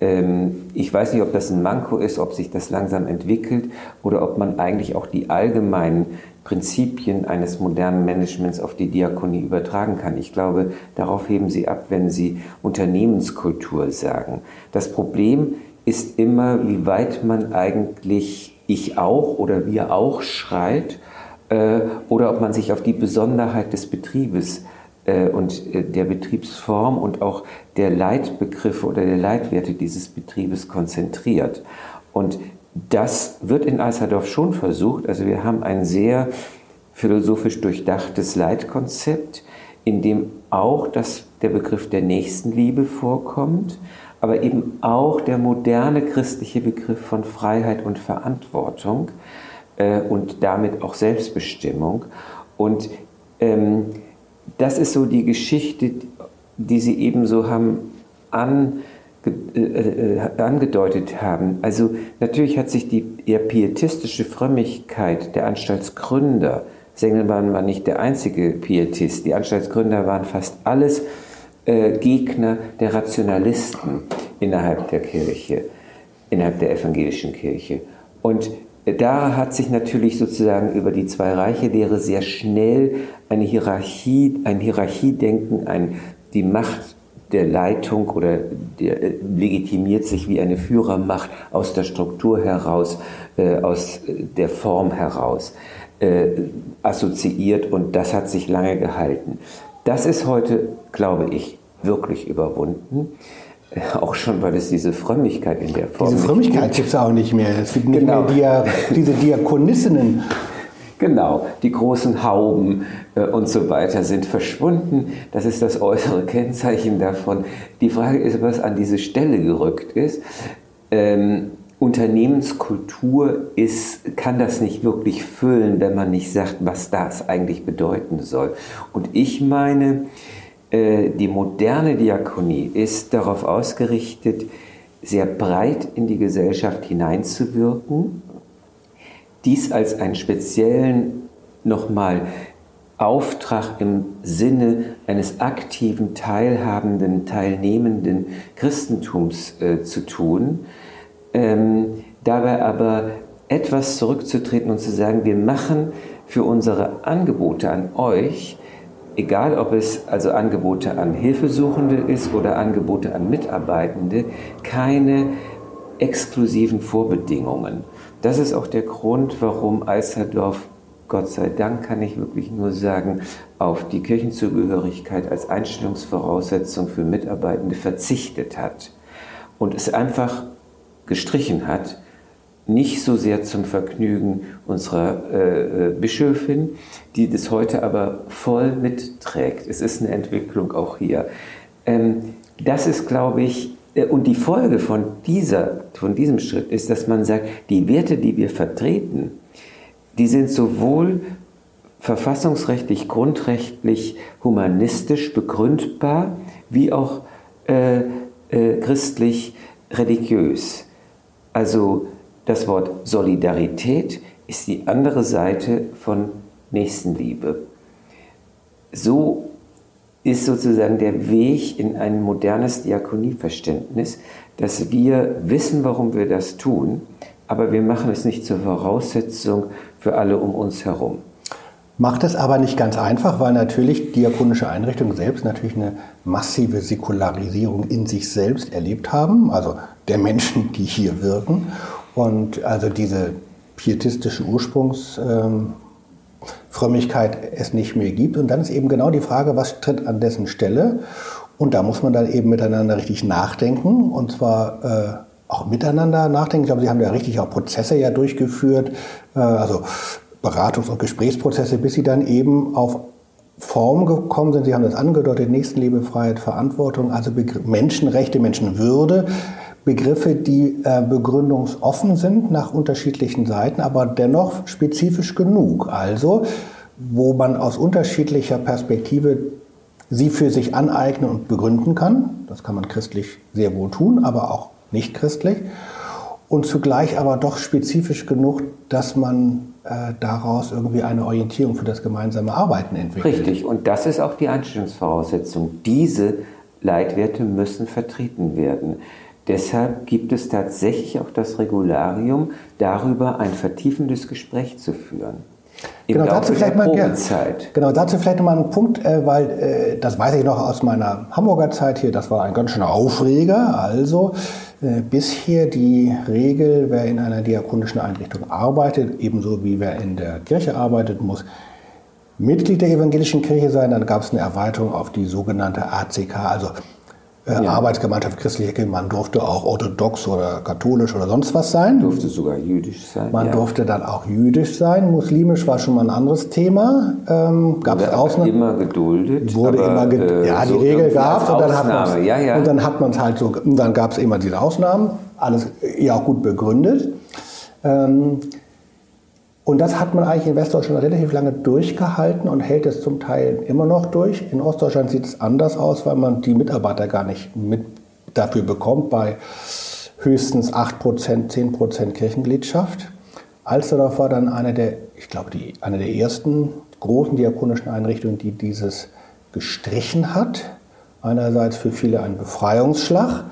Ähm, ich weiß nicht, ob das ein Manko ist, ob sich das langsam entwickelt oder ob man eigentlich auch die allgemeinen Prinzipien eines modernen Managements auf die Diakonie übertragen kann. Ich glaube, darauf heben Sie ab, wenn Sie Unternehmenskultur sagen. Das Problem ist immer, wie weit man eigentlich ich auch oder wir auch schreit äh, oder ob man sich auf die Besonderheit des Betriebes äh, und äh, der Betriebsform und auch der Leitbegriffe oder der Leitwerte dieses Betriebes konzentriert. Und das wird in Alsterdorf schon versucht. Also wir haben ein sehr philosophisch durchdachtes Leitkonzept, in dem auch das, der Begriff der Nächstenliebe vorkommt, aber eben auch der moderne christliche Begriff von Freiheit und Verantwortung äh, und damit auch Selbstbestimmung. Und ähm, das ist so die Geschichte, die Sie eben so haben ange, äh, äh, angedeutet haben. Also natürlich hat sich die eher pietistische Frömmigkeit der Anstaltsgründer, Sengelmann war nicht der einzige Pietist, die Anstaltsgründer waren fast alles äh, Gegner der Rationalisten innerhalb der Kirche, innerhalb der evangelischen Kirche. Und da hat sich natürlich sozusagen über die Zwei-Reiche-Lehre sehr schnell eine Hierarchie, ein Hierarchiedenken, ein, die Macht der Leitung oder der, äh, legitimiert sich wie eine Führermacht aus der Struktur heraus, äh, aus der Form heraus äh, assoziiert und das hat sich lange gehalten. Das ist heute, glaube ich, wirklich überwunden. Auch schon, weil es diese Frömmigkeit in der Form Diese Frömmigkeit gibt es auch nicht mehr. Es gibt nicht genau. mehr Dia, diese Diakonissinnen. Genau, die großen Hauben äh, und so weiter sind verschwunden. Das ist das äußere Kennzeichen davon. Die Frage ist, was an diese Stelle gerückt ist. Ähm, Unternehmenskultur ist, kann das nicht wirklich füllen, wenn man nicht sagt, was das eigentlich bedeuten soll. Und ich meine, die moderne Diakonie ist darauf ausgerichtet, sehr breit in die Gesellschaft hineinzuwirken, dies als einen speziellen, nochmal Auftrag im Sinne eines aktiven, teilhabenden, teilnehmenden Christentums äh, zu tun, ähm, dabei aber etwas zurückzutreten und zu sagen, wir machen für unsere Angebote an euch, egal ob es also Angebote an Hilfesuchende ist oder Angebote an Mitarbeitende, keine exklusiven Vorbedingungen. Das ist auch der Grund, warum Eiserdorf Gott sei Dank kann ich wirklich nur sagen, auf die Kirchenzugehörigkeit als Einstellungsvoraussetzung für Mitarbeitende verzichtet hat und es einfach gestrichen hat, nicht so sehr zum Vergnügen unserer äh, äh, Bischöfin, die das heute aber voll mitträgt. Es ist eine Entwicklung auch hier. Ähm, das ist, glaube ich, äh, und die Folge von, dieser, von diesem Schritt ist, dass man sagt, die Werte, die wir vertreten, die sind sowohl verfassungsrechtlich, grundrechtlich, humanistisch begründbar, wie auch äh, äh, christlich religiös. Also das Wort Solidarität ist die andere Seite von Nächstenliebe. So ist sozusagen der Weg in ein modernes Diakonieverständnis, dass wir wissen, warum wir das tun, aber wir machen es nicht zur Voraussetzung für alle um uns herum. Macht es aber nicht ganz einfach, weil natürlich diakonische Einrichtungen selbst natürlich eine massive Säkularisierung in sich selbst erlebt haben, also der Menschen, die hier wirken. Und also diese pietistische Ursprungsfrömmigkeit ähm, es nicht mehr gibt. Und dann ist eben genau die Frage, was tritt an dessen Stelle? Und da muss man dann eben miteinander richtig nachdenken. Und zwar äh, auch miteinander nachdenken. Ich glaube, Sie haben ja richtig auch Prozesse ja durchgeführt, äh, also Beratungs- und Gesprächsprozesse, bis Sie dann eben auf Form gekommen sind. Sie haben das angedeutet, Nächstenliebe, Freiheit, Verantwortung, also Begr Menschenrechte, Menschenwürde. Begriffe, die äh, begründungsoffen sind nach unterschiedlichen Seiten, aber dennoch spezifisch genug. Also, wo man aus unterschiedlicher Perspektive sie für sich aneignen und begründen kann. Das kann man christlich sehr wohl tun, aber auch nicht christlich. Und zugleich aber doch spezifisch genug, dass man äh, daraus irgendwie eine Orientierung für das gemeinsame Arbeiten entwickelt. Richtig, und das ist auch die Einstellungsvoraussetzung. Diese Leitwerte müssen vertreten werden. Deshalb gibt es tatsächlich auch das Regularium, darüber ein vertiefendes Gespräch zu führen. Genau dazu, vielleicht mal, genau, dazu vielleicht noch mal einen Punkt, äh, weil äh, das weiß ich noch aus meiner Hamburger Zeit hier, das war ein ganz schöner Aufreger. Also äh, bisher die Regel, wer in einer diakonischen Einrichtung arbeitet, ebenso wie wer in der Kirche arbeitet, muss Mitglied der evangelischen Kirche sein. Dann gab es eine Erweiterung auf die sogenannte ACK, also ja. Arbeitsgemeinschaft christliche Kirche. Man durfte auch orthodox oder katholisch oder sonst was sein. Durfte sogar jüdisch sein. Man ja. durfte dann auch jüdisch sein. Muslimisch war schon mal ein anderes Thema. Ähm, gab es Ausnahmen. immer geduldet. Wurde aber, immer ge äh, ja, die so Regel gab es und dann hat ja, ja. und dann hat man es halt so. Und dann gab es immer diese Ausnahmen. Alles ja auch gut begründet. Ähm, und das hat man eigentlich in Westdeutschland relativ lange durchgehalten und hält es zum Teil immer noch durch. In Ostdeutschland sieht es anders aus, weil man die Mitarbeiter gar nicht mit dafür bekommt bei höchstens 8%, 10% Kirchengliedschaft. Alsterdorf war dann eine der, ich glaube, die, eine der ersten großen diakonischen Einrichtungen, die dieses gestrichen hat. Einerseits für viele ein Befreiungsschlag.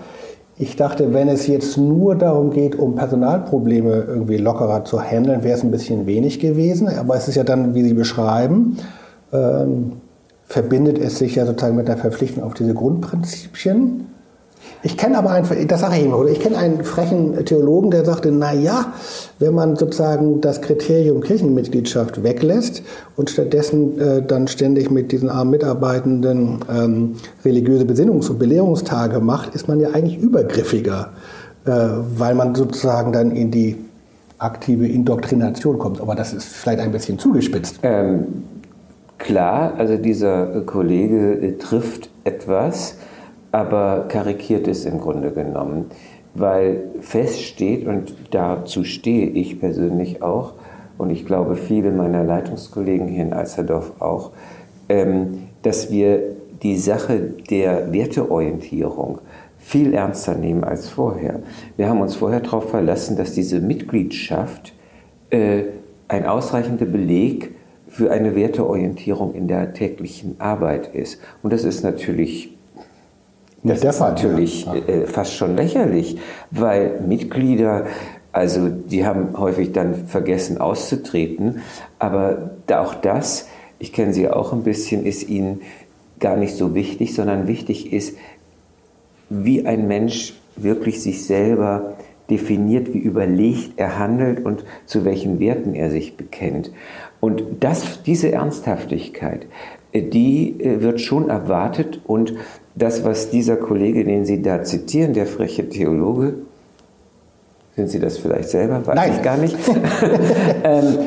Ich dachte, wenn es jetzt nur darum geht, um Personalprobleme irgendwie lockerer zu handeln, wäre es ein bisschen wenig gewesen. Aber es ist ja dann, wie Sie beschreiben, ähm, verbindet es sich ja sozusagen mit der Verpflichtung auf diese Grundprinzipien. Ich kenne aber einen, das sage ich immer, oder ich kenne einen frechen Theologen, der sagte, na ja, wenn man sozusagen das Kriterium Kirchenmitgliedschaft weglässt und stattdessen äh, dann ständig mit diesen armen Mitarbeitenden ähm, religiöse Besinnungs- und Belehrungstage macht, ist man ja eigentlich übergriffiger, äh, weil man sozusagen dann in die aktive Indoktrination kommt. Aber das ist vielleicht ein bisschen zugespitzt. Ähm, klar, also dieser Kollege äh, trifft etwas aber karikiert es im Grunde genommen, weil feststeht, und dazu stehe ich persönlich auch, und ich glaube viele meiner Leitungskollegen hier in Alsterdorf auch, ähm, dass wir die Sache der Werteorientierung viel ernster nehmen als vorher. Wir haben uns vorher darauf verlassen, dass diese Mitgliedschaft äh, ein ausreichender Beleg für eine Werteorientierung in der täglichen Arbeit ist. Und das ist natürlich das ist natürlich ja. äh, fast schon lächerlich, weil Mitglieder, also die haben häufig dann vergessen auszutreten, aber auch das, ich kenne sie auch ein bisschen, ist ihnen gar nicht so wichtig, sondern wichtig ist, wie ein Mensch wirklich sich selber definiert, wie überlegt er handelt und zu welchen Werten er sich bekennt. Und das, diese Ernsthaftigkeit, äh, die äh, wird schon erwartet und das, was dieser Kollege, den Sie da zitieren, der freche Theologe, sind Sie das vielleicht selber? Weiß Nein. ich gar nicht. ähm,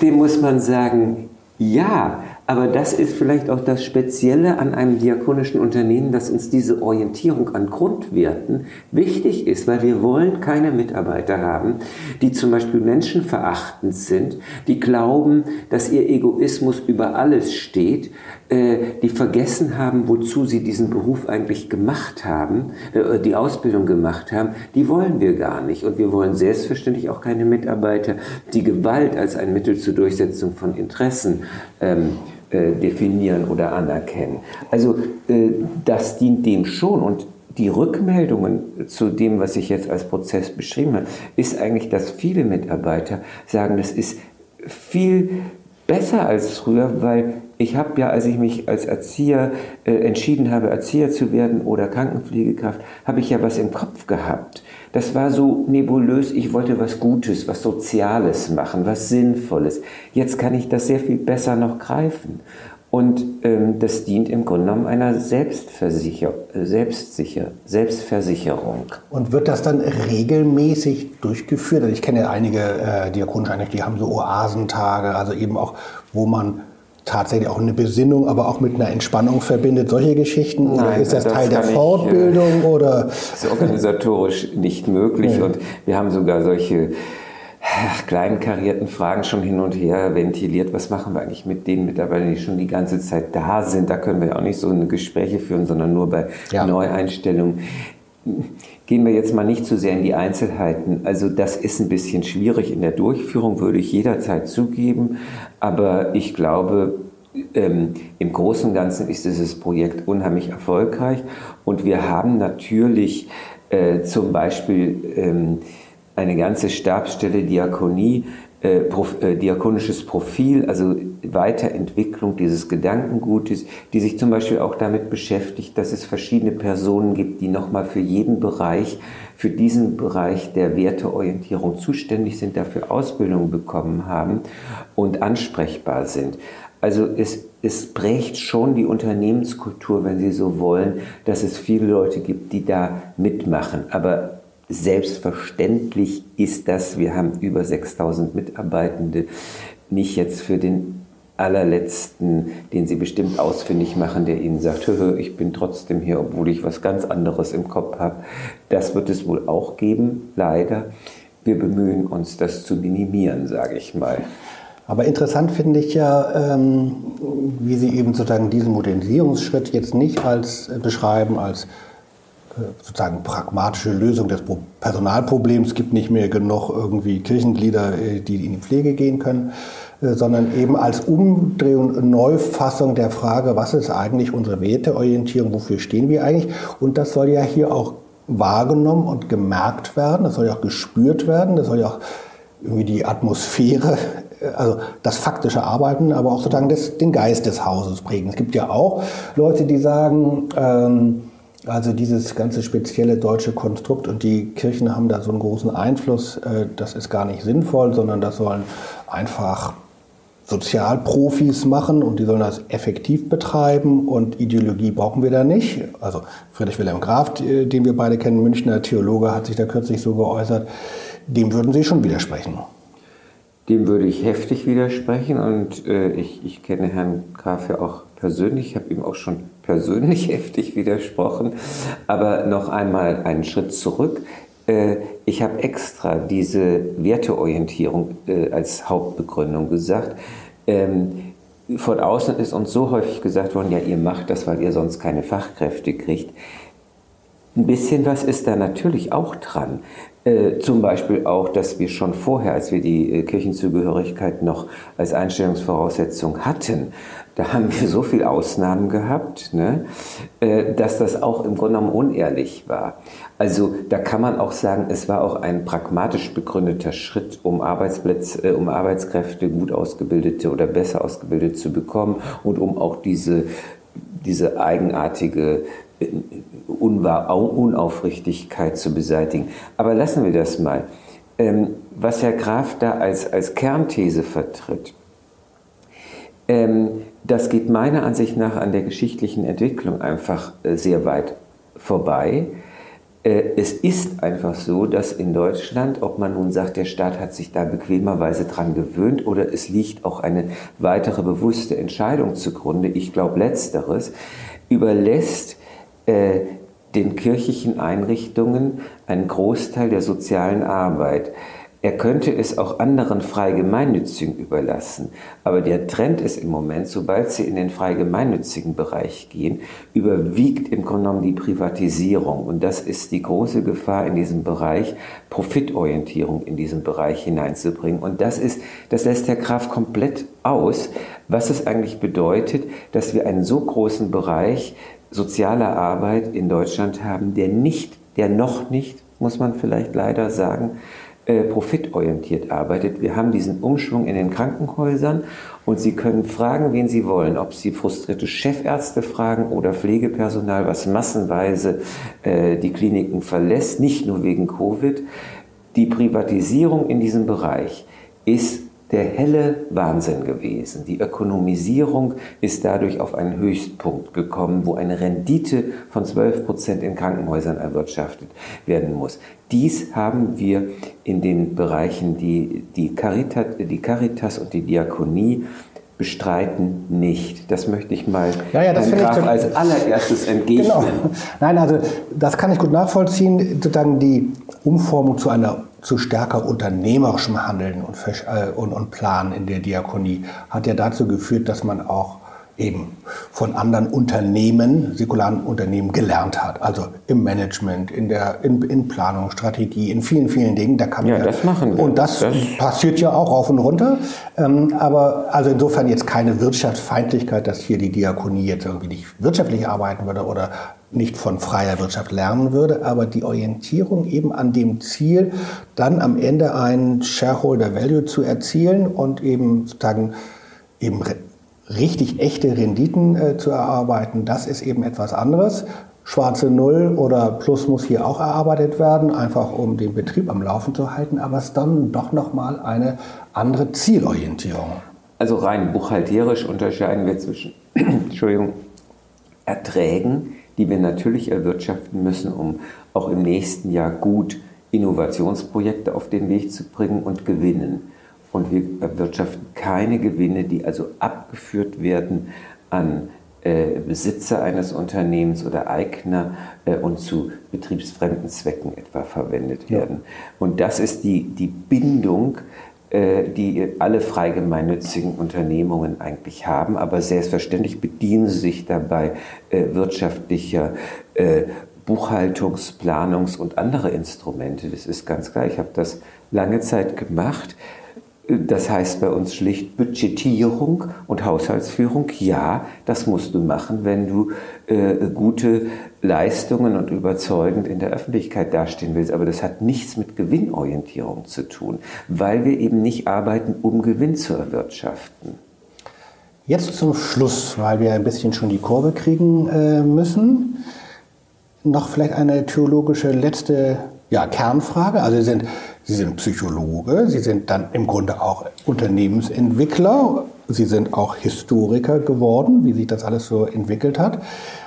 dem muss man sagen, ja, aber das ist vielleicht auch das Spezielle an einem diakonischen Unternehmen, dass uns diese Orientierung an Grundwerten wichtig ist, weil wir wollen keine Mitarbeiter haben, die zum Beispiel menschenverachtend sind, die glauben, dass ihr Egoismus über alles steht, äh, die vergessen haben, wozu sie diesen Beruf eigentlich gemacht haben, äh, die Ausbildung gemacht haben, die wollen wir gar nicht. Und wir wollen selbstverständlich auch keine Mitarbeiter, die Gewalt als ein Mittel zur Durchsetzung von Interessen ähm, äh, definieren oder anerkennen. Also äh, das dient dem schon und die Rückmeldungen zu dem, was ich jetzt als Prozess beschrieben habe, ist eigentlich, dass viele Mitarbeiter sagen, das ist viel besser als früher, weil ich habe ja, als ich mich als Erzieher äh, entschieden habe, Erzieher zu werden oder Krankenpflegekraft, habe ich ja was im Kopf gehabt. Das war so nebulös, ich wollte was Gutes, was Soziales machen, was Sinnvolles. Jetzt kann ich das sehr viel besser noch greifen. Und ähm, das dient im Grunde genommen einer Selbstversicher Selbstsicher Selbstversicherung. Und wird das dann regelmäßig durchgeführt? Also ich kenne ja einige äh, Diakonische Einrichtungen, die haben so Oasentage, also eben auch, wo man tatsächlich auch eine Besinnung, aber auch mit einer Entspannung verbindet, solche Geschichten? Oder Nein, ist das, das Teil der Fortbildung? Ich, äh, oder? Das ist organisatorisch nicht möglich. Ja. Und wir haben sogar solche kleinen karierten Fragen schon hin und her ventiliert. Was machen wir eigentlich mit den Mitarbeitern, die schon die ganze Zeit da sind? Da können wir ja auch nicht so eine Gespräche führen, sondern nur bei ja. Neueinstellungen. Gehen wir jetzt mal nicht zu sehr in die Einzelheiten. Also das ist ein bisschen schwierig in der Durchführung, würde ich jederzeit zugeben. Aber ich glaube, ähm, im Großen und Ganzen ist dieses Projekt unheimlich erfolgreich. Und wir haben natürlich äh, zum Beispiel ähm, eine ganze Stabsstelle Diakonie, äh, Prof, äh, diakonisches Profil, also Weiterentwicklung dieses Gedankengutes, die sich zum Beispiel auch damit beschäftigt, dass es verschiedene Personen gibt, die nochmal für jeden Bereich, für diesen Bereich der Werteorientierung zuständig sind, dafür Ausbildung bekommen haben und ansprechbar sind. Also es, es prägt schon die Unternehmenskultur, wenn Sie so wollen, dass es viele Leute gibt, die da mitmachen. Aber Selbstverständlich ist das, wir haben über 6000 Mitarbeitende, nicht jetzt für den allerletzten, den Sie bestimmt ausfindig machen, der Ihnen sagt, ich bin trotzdem hier, obwohl ich was ganz anderes im Kopf habe. Das wird es wohl auch geben, leider. Wir bemühen uns, das zu minimieren, sage ich mal. Aber interessant finde ich ja, ähm, wie Sie eben sozusagen diesen Modernisierungsschritt jetzt nicht als äh, beschreiben als sozusagen pragmatische Lösung des Personalproblems. Es gibt nicht mehr genug irgendwie Kirchenglieder, äh, die in die Pflege gehen können, äh, sondern eben als Umdrehung Neufassung der Frage, was ist eigentlich unsere Werteorientierung, wofür stehen wir eigentlich? Und das soll ja hier auch wahrgenommen und gemerkt werden, das soll ja auch gespürt werden, das soll ja auch irgendwie die Atmosphäre, äh, also das faktische Arbeiten, aber auch sozusagen das, den Geist des Hauses prägen. Es gibt ja auch Leute, die sagen, ähm, also dieses ganze spezielle deutsche Konstrukt und die Kirchen haben da so einen großen Einfluss, äh, das ist gar nicht sinnvoll, sondern das sollen einfach Sozialprofis machen und die sollen das effektiv betreiben und Ideologie brauchen wir da nicht. Also Friedrich Wilhelm Graf, den wir beide kennen, Münchner Theologe, hat sich da kürzlich so geäußert, dem würden Sie schon widersprechen. Dem würde ich heftig widersprechen und äh, ich, ich kenne Herrn Graf ja auch persönlich, ich habe ihm auch schon persönlich heftig widersprochen. Aber noch einmal einen Schritt zurück. Äh, ich habe extra diese Werteorientierung äh, als Hauptbegründung gesagt. Ähm, von außen ist uns so häufig gesagt worden, ja, ihr macht das, weil ihr sonst keine Fachkräfte kriegt. ein bisschen was ist da natürlich auch dran. Äh, zum Beispiel auch, dass wir schon vorher, als wir die äh, Kirchenzugehörigkeit noch als Einstellungsvoraussetzung hatten, da haben wir so viele Ausnahmen gehabt, ne, äh, dass das auch im Grunde genommen unehrlich war. Also da kann man auch sagen, es war auch ein pragmatisch begründeter Schritt, um Arbeitsplätze, äh, um Arbeitskräfte gut ausgebildete oder besser ausgebildete zu bekommen und um auch diese, diese eigenartige äh, Unaufrichtigkeit zu beseitigen. Aber lassen wir das mal. Ähm, was Herr Graf da als, als Kernthese vertritt, ähm, das geht meiner Ansicht nach an der geschichtlichen Entwicklung einfach äh, sehr weit vorbei. Äh, es ist einfach so, dass in Deutschland, ob man nun sagt, der Staat hat sich da bequemerweise dran gewöhnt oder es liegt auch eine weitere bewusste Entscheidung zugrunde, ich glaube letzteres, überlässt äh, den kirchlichen Einrichtungen einen Großteil der sozialen Arbeit. Er könnte es auch anderen frei gemeinnützigen überlassen. Aber der Trend ist im Moment, sobald sie in den frei gemeinnützigen Bereich gehen, überwiegt im Grunde genommen die Privatisierung. Und das ist die große Gefahr in diesem Bereich, Profitorientierung in diesen Bereich hineinzubringen. Und das ist, das lässt Herr Graf komplett aus, was es eigentlich bedeutet, dass wir einen so großen Bereich sozialer Arbeit in Deutschland haben, der nicht, der noch nicht, muss man vielleicht leider sagen, äh, profitorientiert arbeitet. Wir haben diesen Umschwung in den Krankenhäusern und Sie können fragen, wen Sie wollen, ob Sie frustrierte Chefärzte fragen oder Pflegepersonal, was massenweise äh, die Kliniken verlässt, nicht nur wegen Covid. Die Privatisierung in diesem Bereich ist der helle Wahnsinn gewesen. Die Ökonomisierung ist dadurch auf einen Höchstpunkt gekommen, wo eine Rendite von 12 Prozent in Krankenhäusern erwirtschaftet werden muss. Dies haben wir in den Bereichen, die, die, Caritas, die Caritas und die Diakonie bestreiten nicht. Das möchte ich mal ja, ja, das Graf ich, als allererstes entgegnen. Genau. Nein, also das kann ich gut nachvollziehen. Sozusagen die Umformung zu einer zu stärker unternehmerischem Handeln und, äh, und, und Planen in der Diakonie hat ja dazu geführt, dass man auch eben von anderen Unternehmen, säkularen Unternehmen gelernt hat. Also im Management, in der in, in Planung, Strategie, in vielen, vielen Dingen. Da kann ja, das machen wir. Und das, das, passiert ja auch rauf und runter. Ähm, aber also insofern jetzt keine Wirtschaftsfeindlichkeit, dass hier die Diakonie jetzt irgendwie nicht wirtschaftlich arbeiten würde oder nicht von freier Wirtschaft lernen würde, aber die Orientierung eben an dem Ziel, dann am Ende einen Shareholder Value zu erzielen und eben sozusagen eben richtig echte Renditen äh, zu erarbeiten, das ist eben etwas anderes. Schwarze Null oder Plus muss hier auch erarbeitet werden, einfach um den Betrieb am Laufen zu halten, aber es ist dann doch nochmal eine andere Zielorientierung. Also rein buchhalterisch unterscheiden wir zwischen Entschuldigung, Erträgen, die wir natürlich erwirtschaften müssen, um auch im nächsten Jahr gut Innovationsprojekte auf den Weg zu bringen und Gewinnen. Und wir erwirtschaften keine Gewinne, die also abgeführt werden an äh, Besitzer eines Unternehmens oder Eigner äh, und zu betriebsfremden Zwecken etwa verwendet werden. Ja. Und das ist die, die Bindung äh, die alle frei gemeinnützigen Unternehmungen eigentlich haben. Aber selbstverständlich bedienen sie sich dabei äh, wirtschaftlicher äh, Buchhaltungs-, Planungs- und andere Instrumente. Das ist ganz klar. Ich habe das lange Zeit gemacht. Das heißt bei uns schlicht Budgetierung und Haushaltsführung. Ja, das musst du machen, wenn du äh, gute Leistungen und überzeugend in der Öffentlichkeit dastehen willst. Aber das hat nichts mit Gewinnorientierung zu tun, weil wir eben nicht arbeiten, um Gewinn zu erwirtschaften. Jetzt zum Schluss, weil wir ein bisschen schon die Kurve kriegen äh, müssen, noch vielleicht eine theologische letzte ja, Kernfrage. Also sind Sie sind Psychologe, Sie sind dann im Grunde auch Unternehmensentwickler, Sie sind auch Historiker geworden, wie sich das alles so entwickelt hat.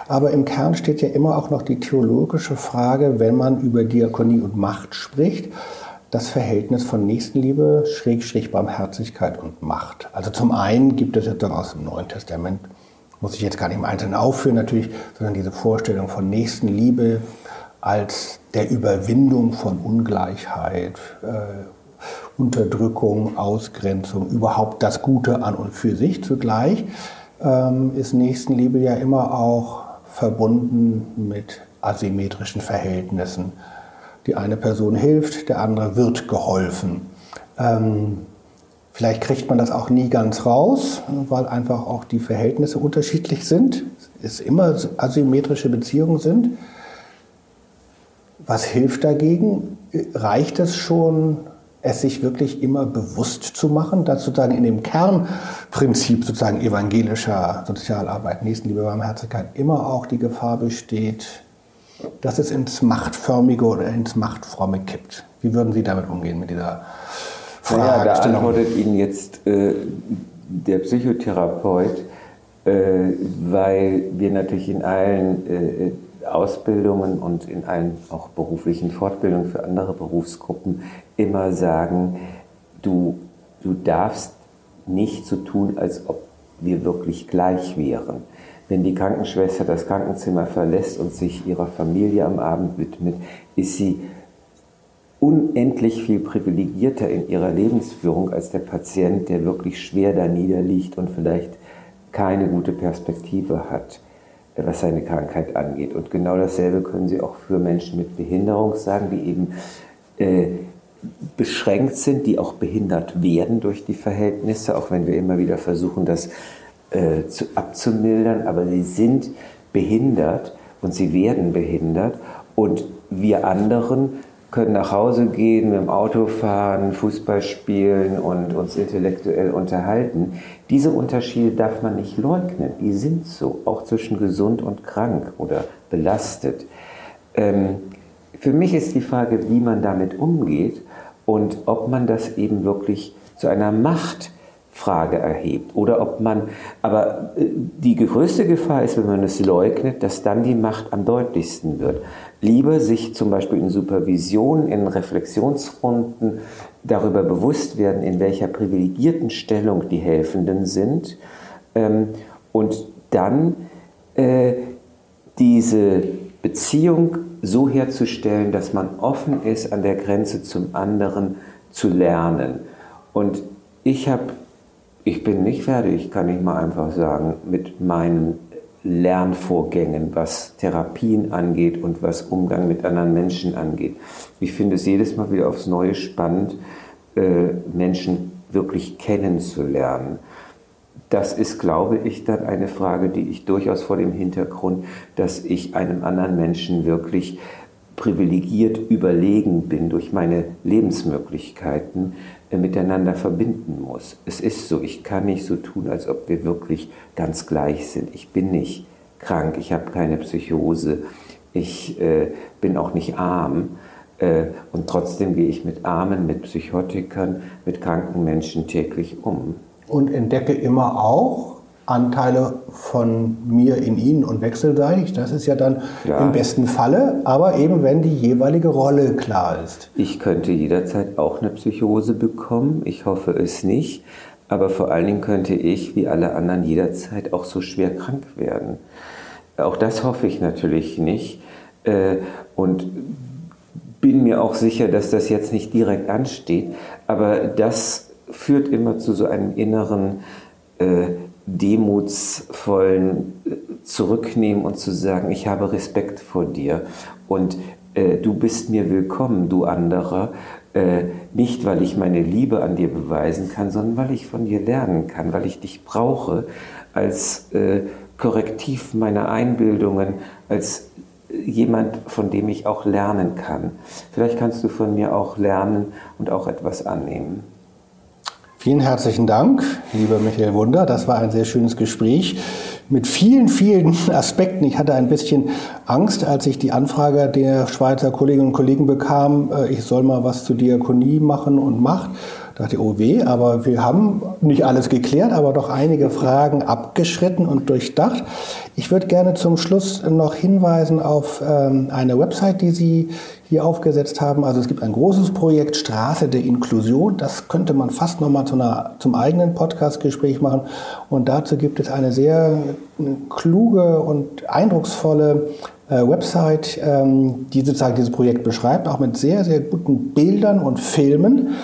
Aber im Kern steht ja immer auch noch die theologische Frage, wenn man über Diakonie und Macht spricht, das Verhältnis von Nächstenliebe, Schrägstrich Barmherzigkeit und Macht. Also zum einen gibt es jetzt aus dem Neuen Testament, muss ich jetzt gar nicht im Einzelnen aufführen natürlich, sondern diese Vorstellung von Nächstenliebe, als der Überwindung von Ungleichheit, äh, Unterdrückung, Ausgrenzung, überhaupt das Gute an und für sich zugleich, ähm, ist Nächstenliebe ja immer auch verbunden mit asymmetrischen Verhältnissen. Die eine Person hilft, der andere wird geholfen. Ähm, vielleicht kriegt man das auch nie ganz raus, weil einfach auch die Verhältnisse unterschiedlich sind, es immer asymmetrische Beziehungen sind. Was hilft dagegen? Reicht es schon, es sich wirklich immer bewusst zu machen, dass sozusagen in dem Kernprinzip sozusagen evangelischer Sozialarbeit, Nächstenliebe, Barmherzigkeit immer auch die Gefahr besteht, dass es ins Machtförmige oder ins Machtfromme kippt. Wie würden Sie damit umgehen mit dieser Frage? Ja, da antwortet Ihnen jetzt äh, der Psychotherapeut, äh, weil wir natürlich in allen äh, Ausbildungen und in allen auch beruflichen Fortbildungen für andere Berufsgruppen immer sagen, du, du darfst nicht so tun, als ob wir wirklich gleich wären. Wenn die Krankenschwester das Krankenzimmer verlässt und sich ihrer Familie am Abend widmet, ist sie unendlich viel privilegierter in ihrer Lebensführung als der Patient, der wirklich schwer da niederliegt und vielleicht keine gute Perspektive hat was seine Krankheit angeht. Und genau dasselbe können Sie auch für Menschen mit Behinderung sagen, die eben äh, beschränkt sind, die auch behindert werden durch die Verhältnisse, auch wenn wir immer wieder versuchen, das äh, zu, abzumildern. Aber sie sind behindert und sie werden behindert. Und wir anderen können nach Hause gehen, mit dem Auto fahren, Fußball spielen und uns intellektuell unterhalten. Diese Unterschiede darf man nicht leugnen. Die sind so, auch zwischen gesund und krank oder belastet. Ähm, für mich ist die Frage, wie man damit umgeht und ob man das eben wirklich zu einer Macht Frage erhebt oder ob man, aber äh, die größte Gefahr ist, wenn man es leugnet, dass dann die Macht am deutlichsten wird. Lieber sich zum Beispiel in Supervision, in Reflexionsrunden darüber bewusst werden, in welcher privilegierten Stellung die Helfenden sind ähm, und dann äh, diese Beziehung so herzustellen, dass man offen ist, an der Grenze zum anderen zu lernen. Und ich habe ich bin nicht fertig, kann ich mal einfach sagen, mit meinen Lernvorgängen, was Therapien angeht und was Umgang mit anderen Menschen angeht. Ich finde es jedes Mal wieder aufs Neue spannend, äh, Menschen wirklich kennenzulernen. Das ist, glaube ich, dann eine Frage, die ich durchaus vor dem Hintergrund, dass ich einem anderen Menschen wirklich privilegiert überlegen bin durch meine Lebensmöglichkeiten, miteinander verbinden muss. Es ist so, ich kann nicht so tun, als ob wir wirklich ganz gleich sind. Ich bin nicht krank, ich habe keine Psychose, ich äh, bin auch nicht arm. Äh, und trotzdem gehe ich mit Armen, mit Psychotikern, mit kranken Menschen täglich um. Und entdecke immer auch, Anteile von mir in ihnen und wechselseitig. Das ist ja dann ja. im besten Falle, aber eben wenn die jeweilige Rolle klar ist. Ich könnte jederzeit auch eine Psychose bekommen. Ich hoffe es nicht. Aber vor allen Dingen könnte ich, wie alle anderen, jederzeit auch so schwer krank werden. Auch das hoffe ich natürlich nicht. Äh, und bin mir auch sicher, dass das jetzt nicht direkt ansteht. Aber das führt immer zu so einem inneren äh, demutsvollen äh, zurücknehmen und zu sagen, ich habe Respekt vor dir und äh, du bist mir willkommen, du anderer, äh, nicht weil ich meine Liebe an dir beweisen kann, sondern weil ich von dir lernen kann, weil ich dich brauche als äh, Korrektiv meiner Einbildungen, als jemand, von dem ich auch lernen kann. Vielleicht kannst du von mir auch lernen und auch etwas annehmen. Vielen herzlichen Dank, lieber Michael Wunder. Das war ein sehr schönes Gespräch mit vielen, vielen Aspekten. Ich hatte ein bisschen Angst, als ich die Anfrage der Schweizer Kolleginnen und Kollegen bekam, äh, ich soll mal was zur Diakonie machen und macht. Da dachte ich, oh weh, aber wir haben nicht alles geklärt, aber doch einige Fragen abgeschritten und durchdacht. Ich würde gerne zum Schluss noch hinweisen auf ähm, eine Website, die Sie hier aufgesetzt haben. Also es gibt ein großes Projekt Straße der Inklusion. Das könnte man fast nochmal zu zum eigenen Podcast-Gespräch machen. Und dazu gibt es eine sehr äh, kluge und eindrucksvolle äh, Website, ähm, die sozusagen dieses Projekt beschreibt, auch mit sehr, sehr guten Bildern und Filmen.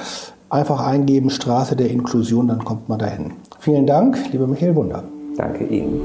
Einfach eingeben Straße der Inklusion, dann kommt man dahin. Vielen Dank, lieber Michael Wunder. Danke Ihnen.